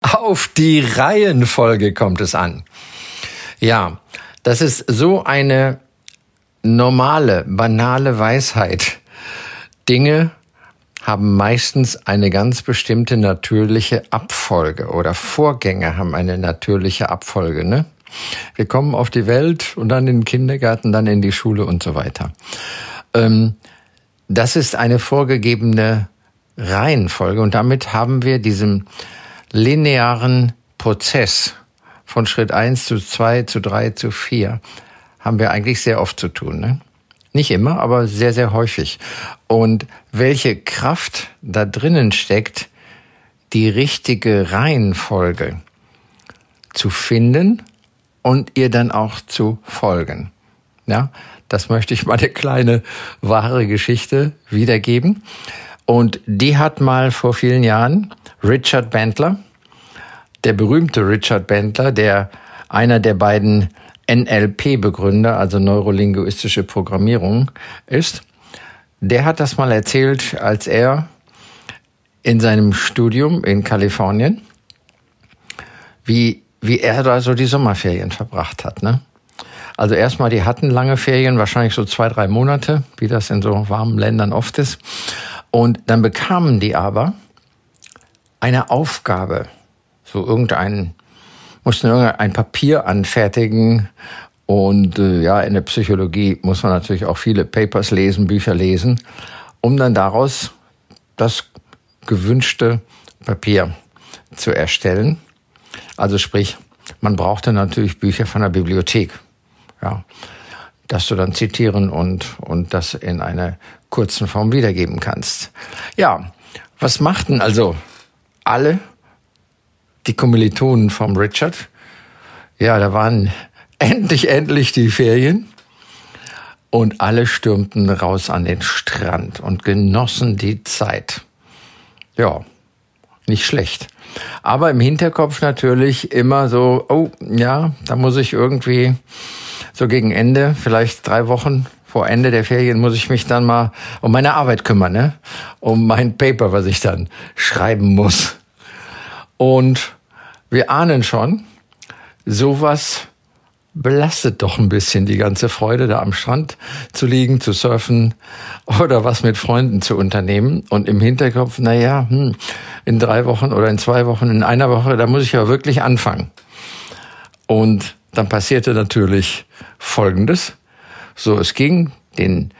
Auf die Reihenfolge kommt es an. Ja, das ist so eine normale, banale Weisheit. Dinge haben meistens eine ganz bestimmte natürliche Abfolge oder Vorgänge haben eine natürliche Abfolge. Ne? Wir kommen auf die Welt und dann in den Kindergarten, dann in die Schule und so weiter. Ähm, das ist eine vorgegebene Reihenfolge und damit haben wir diesen linearen Prozess von Schritt eins zu zwei zu drei zu vier haben wir eigentlich sehr oft zu tun. Ne? Nicht immer, aber sehr, sehr häufig. Und welche Kraft da drinnen steckt, die richtige Reihenfolge zu finden und ihr dann auch zu folgen. Ja, das möchte ich mal eine kleine wahre Geschichte wiedergeben. Und die hat mal vor vielen Jahren Richard Bandler, der berühmte Richard Bandler, der einer der beiden NLP-Begründer, also neurolinguistische Programmierung ist, der hat das mal erzählt, als er in seinem Studium in Kalifornien, wie, wie er da so die Sommerferien verbracht hat. Ne? Also erstmal, die hatten lange Ferien, wahrscheinlich so zwei, drei Monate, wie das in so warmen Ländern oft ist. Und dann bekamen die aber eine Aufgabe, so irgendein, mussten irgendein Papier anfertigen. Und äh, ja, in der Psychologie muss man natürlich auch viele Papers lesen, Bücher lesen, um dann daraus das gewünschte Papier zu erstellen. Also sprich, man brauchte natürlich Bücher von der Bibliothek. Ja, dass du dann zitieren und, und das in einer kurzen Form wiedergeben kannst. Ja, was machten also alle die Kommilitonen vom Richard. Ja, da waren endlich, endlich die Ferien. Und alle stürmten raus an den Strand und genossen die Zeit. Ja, nicht schlecht. Aber im Hinterkopf natürlich immer so, oh ja, da muss ich irgendwie so gegen Ende, vielleicht drei Wochen vor Ende der Ferien, muss ich mich dann mal um meine Arbeit kümmern, ne? um mein Paper, was ich dann schreiben muss. Und wir ahnen schon, sowas belastet doch ein bisschen die ganze Freude, da am Strand zu liegen, zu surfen oder was mit Freunden zu unternehmen. Und im Hinterkopf, na ja, hm, in drei Wochen oder in zwei Wochen, in einer Woche, da muss ich ja wirklich anfangen. Und dann passierte natürlich Folgendes. So, es ging den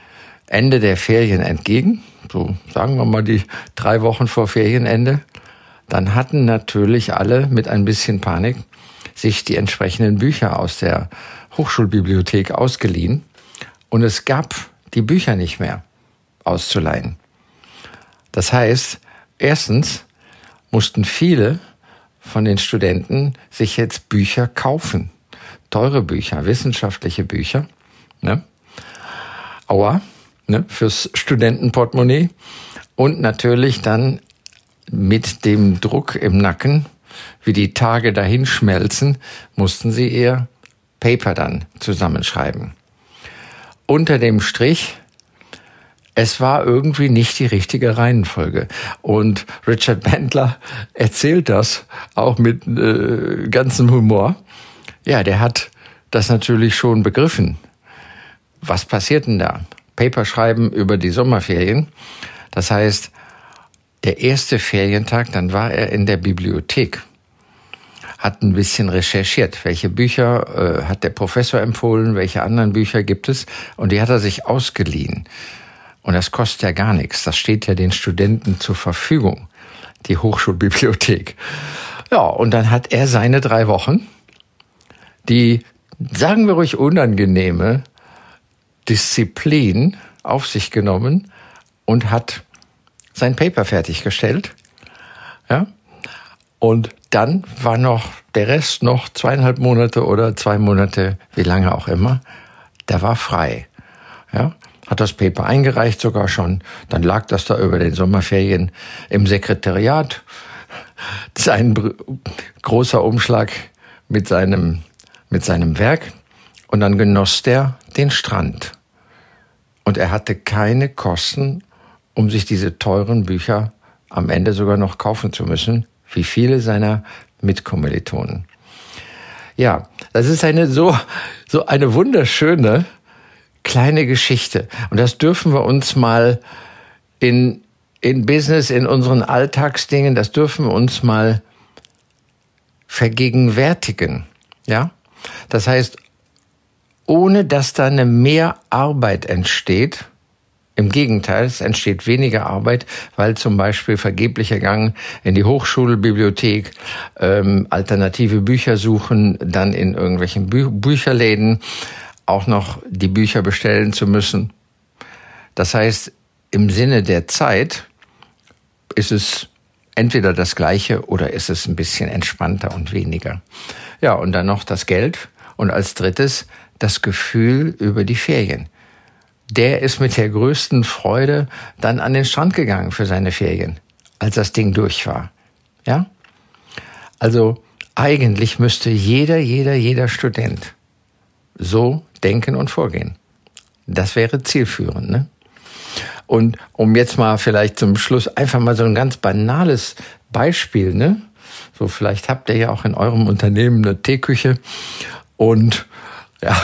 Ende der Ferien entgegen. So, sagen wir mal die drei Wochen vor Ferienende dann hatten natürlich alle mit ein bisschen Panik sich die entsprechenden Bücher aus der Hochschulbibliothek ausgeliehen und es gab die Bücher nicht mehr auszuleihen. Das heißt, erstens mussten viele von den Studenten sich jetzt Bücher kaufen. Teure Bücher, wissenschaftliche Bücher. Ne? Aua, ne, fürs Studentenportemonnaie. Und natürlich dann mit dem Druck im Nacken, wie die Tage dahin schmelzen, mussten sie ihr Paper dann zusammenschreiben. Unter dem Strich, es war irgendwie nicht die richtige Reihenfolge. Und Richard Bandler erzählt das auch mit äh, ganzem Humor. Ja, der hat das natürlich schon begriffen. Was passiert denn da? Paper schreiben über die Sommerferien. Das heißt, der erste Ferientag, dann war er in der Bibliothek, hat ein bisschen recherchiert, welche Bücher äh, hat der Professor empfohlen, welche anderen Bücher gibt es, und die hat er sich ausgeliehen. Und das kostet ja gar nichts, das steht ja den Studenten zur Verfügung, die Hochschulbibliothek. Ja, und dann hat er seine drei Wochen, die, sagen wir ruhig, unangenehme Disziplin auf sich genommen und hat sein Paper fertiggestellt. Ja? Und dann war noch der Rest noch zweieinhalb Monate oder zwei Monate, wie lange auch immer, der war frei. Ja, hat das Paper eingereicht sogar schon. Dann lag das da über den Sommerferien im Sekretariat. Sein großer Umschlag mit seinem, mit seinem Werk. Und dann genoss der den Strand. Und er hatte keine Kosten, um sich diese teuren Bücher am Ende sogar noch kaufen zu müssen, wie viele seiner Mitkommilitonen. Ja, das ist eine so, so eine wunderschöne kleine Geschichte. Und das dürfen wir uns mal in, in Business, in unseren Alltagsdingen, das dürfen wir uns mal vergegenwärtigen. Ja? Das heißt, ohne dass da eine Mehrarbeit entsteht, im Gegenteil, es entsteht weniger Arbeit, weil zum Beispiel vergeblicher Gang in die Hochschulbibliothek, ähm, alternative Bücher suchen, dann in irgendwelchen Bü Bücherläden auch noch die Bücher bestellen zu müssen. Das heißt, im Sinne der Zeit ist es entweder das gleiche oder ist es ein bisschen entspannter und weniger. Ja, und dann noch das Geld und als drittes das Gefühl über die Ferien der ist mit der größten Freude dann an den Strand gegangen für seine Ferien, als das Ding durch war. Ja? Also eigentlich müsste jeder, jeder, jeder Student so denken und vorgehen. Das wäre zielführend. Ne? Und um jetzt mal vielleicht zum Schluss einfach mal so ein ganz banales Beispiel, ne? So vielleicht habt ihr ja auch in eurem Unternehmen eine Teeküche und ja,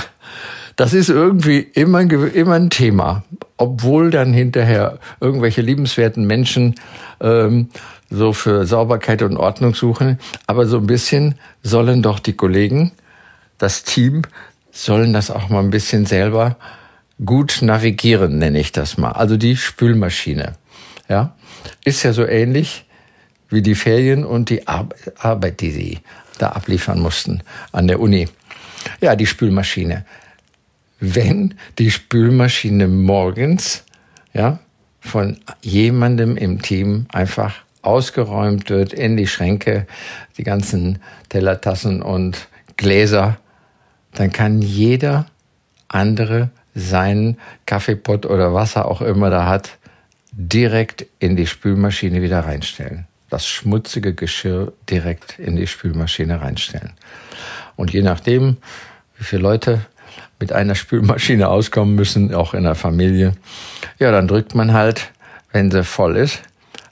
das ist irgendwie immer, immer ein Thema, obwohl dann hinterher irgendwelche liebenswerten Menschen ähm, so für Sauberkeit und Ordnung suchen. Aber so ein bisschen sollen doch die Kollegen, das Team, sollen das auch mal ein bisschen selber gut navigieren, nenne ich das mal. Also die Spülmaschine. Ja, ist ja so ähnlich wie die Ferien und die Arbeit, die sie da abliefern mussten an der Uni. Ja, die Spülmaschine wenn die Spülmaschine morgens ja, von jemandem im Team einfach ausgeräumt wird in die Schränke, die ganzen Teller, Tassen und Gläser, dann kann jeder andere seinen Kaffeepott oder was er auch immer da hat, direkt in die Spülmaschine wieder reinstellen. Das schmutzige Geschirr direkt in die Spülmaschine reinstellen. Und je nachdem, wie viele Leute mit einer Spülmaschine auskommen müssen, auch in der Familie. Ja, dann drückt man halt, wenn sie voll ist,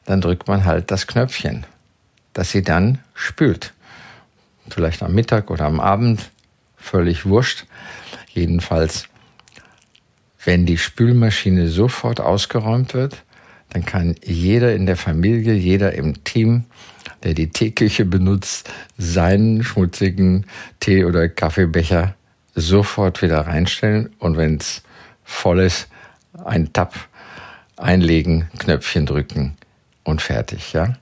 dann drückt man halt das Knöpfchen, dass sie dann spült. Vielleicht am Mittag oder am Abend, völlig wurscht. Jedenfalls, wenn die Spülmaschine sofort ausgeräumt wird, dann kann jeder in der Familie, jeder im Team, der die Teeküche benutzt, seinen schmutzigen Tee- oder Kaffeebecher sofort wieder reinstellen und wenn es voll ist, ein Tab einlegen, Knöpfchen drücken und fertig, ja.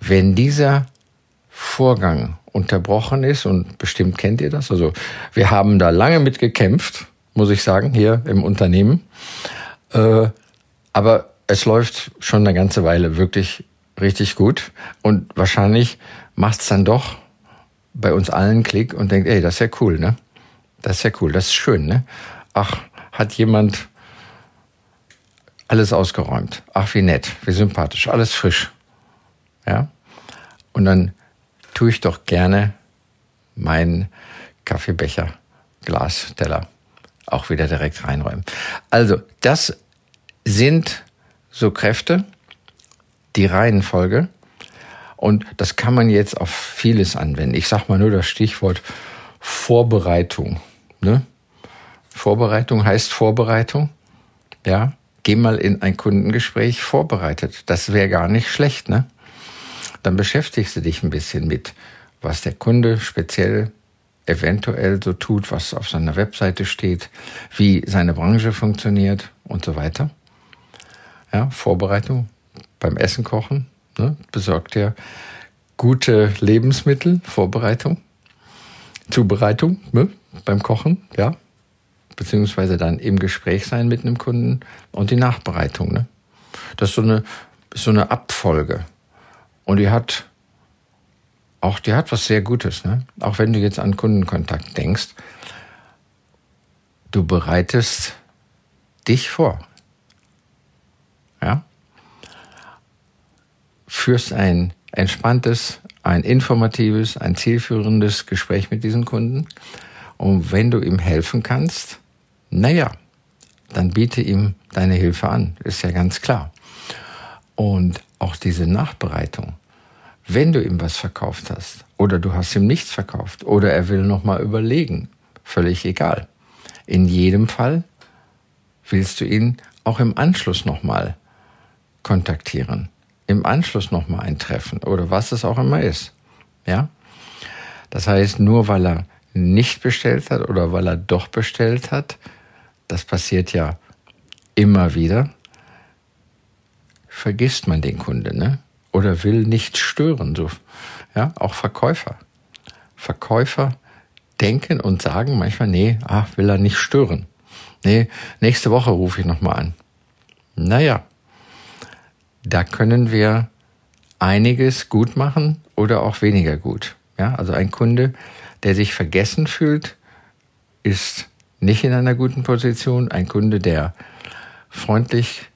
Wenn dieser Vorgang unterbrochen ist, und bestimmt kennt ihr das, also wir haben da lange mit gekämpft, muss ich sagen, hier im Unternehmen, äh, aber es läuft schon eine ganze Weile wirklich richtig gut und wahrscheinlich macht es dann doch bei uns allen Klick und denkt, ey, das ist ja cool, ne? Das ist ja cool, das ist schön, ne? Ach, hat jemand alles ausgeräumt. Ach, wie nett, wie sympathisch, alles frisch. Ja? Und dann tue ich doch gerne meinen Kaffeebecher, Glas, Teller auch wieder direkt reinräumen. Also, das sind so Kräfte, die Reihenfolge, und das kann man jetzt auf vieles anwenden. Ich sage mal nur das Stichwort Vorbereitung. Ne? Vorbereitung heißt Vorbereitung. Ja, geh mal in ein Kundengespräch vorbereitet. Das wäre gar nicht schlecht, ne? Dann beschäftigst du dich ein bisschen mit, was der Kunde speziell eventuell so tut, was auf seiner Webseite steht, wie seine Branche funktioniert und so weiter. Ja, Vorbereitung beim Essen kochen, Ne? Besorgt ja gute Lebensmittel, Vorbereitung, Zubereitung ne? beim Kochen, ja, beziehungsweise dann im Gespräch sein mit einem Kunden und die Nachbereitung. Ne? Das ist so eine, so eine Abfolge. Und die hat auch, die hat was sehr Gutes, ne? Auch wenn du jetzt an Kundenkontakt denkst, du bereitest dich vor. Ja? Führst ein entspanntes, ein informatives, ein zielführendes Gespräch mit diesen Kunden. Und wenn du ihm helfen kannst, naja, dann biete ihm deine Hilfe an, ist ja ganz klar. Und auch diese Nachbereitung, wenn du ihm was verkauft hast oder du hast ihm nichts verkauft oder er will noch mal überlegen, völlig egal. In jedem Fall willst du ihn auch im Anschluss noch mal kontaktieren, im Anschluss noch mal ein Treffen oder was es auch immer ist. Ja? Das heißt, nur weil er nicht bestellt hat oder weil er doch bestellt hat, das passiert ja immer wieder, vergisst man den Kunde, ne? Oder will nicht stören, so, ja, auch Verkäufer. Verkäufer denken und sagen manchmal, nee, ach, will er nicht stören. Nee, nächste Woche rufe ich nochmal an. Naja, da können wir einiges gut machen oder auch weniger gut. Ja, also ein Kunde, der sich vergessen fühlt, ist nicht in einer guten Position. Ein Kunde, der freundlich,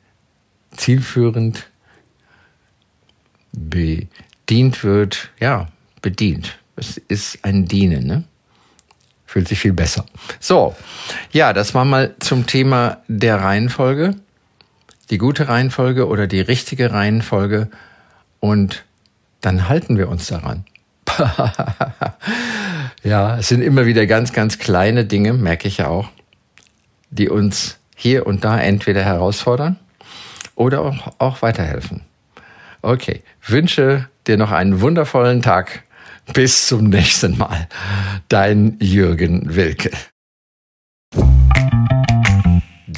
zielführend bedient wird, ja, bedient. Es ist ein Dienen, ne? Fühlt sich viel besser. So, ja, das war mal zum Thema der Reihenfolge. Die gute Reihenfolge oder die richtige Reihenfolge. Und dann halten wir uns daran. ja, es sind immer wieder ganz, ganz kleine Dinge, merke ich ja auch, die uns hier und da entweder herausfordern oder auch, auch weiterhelfen. Okay, wünsche dir noch einen wundervollen Tag. Bis zum nächsten Mal. Dein Jürgen Wilke.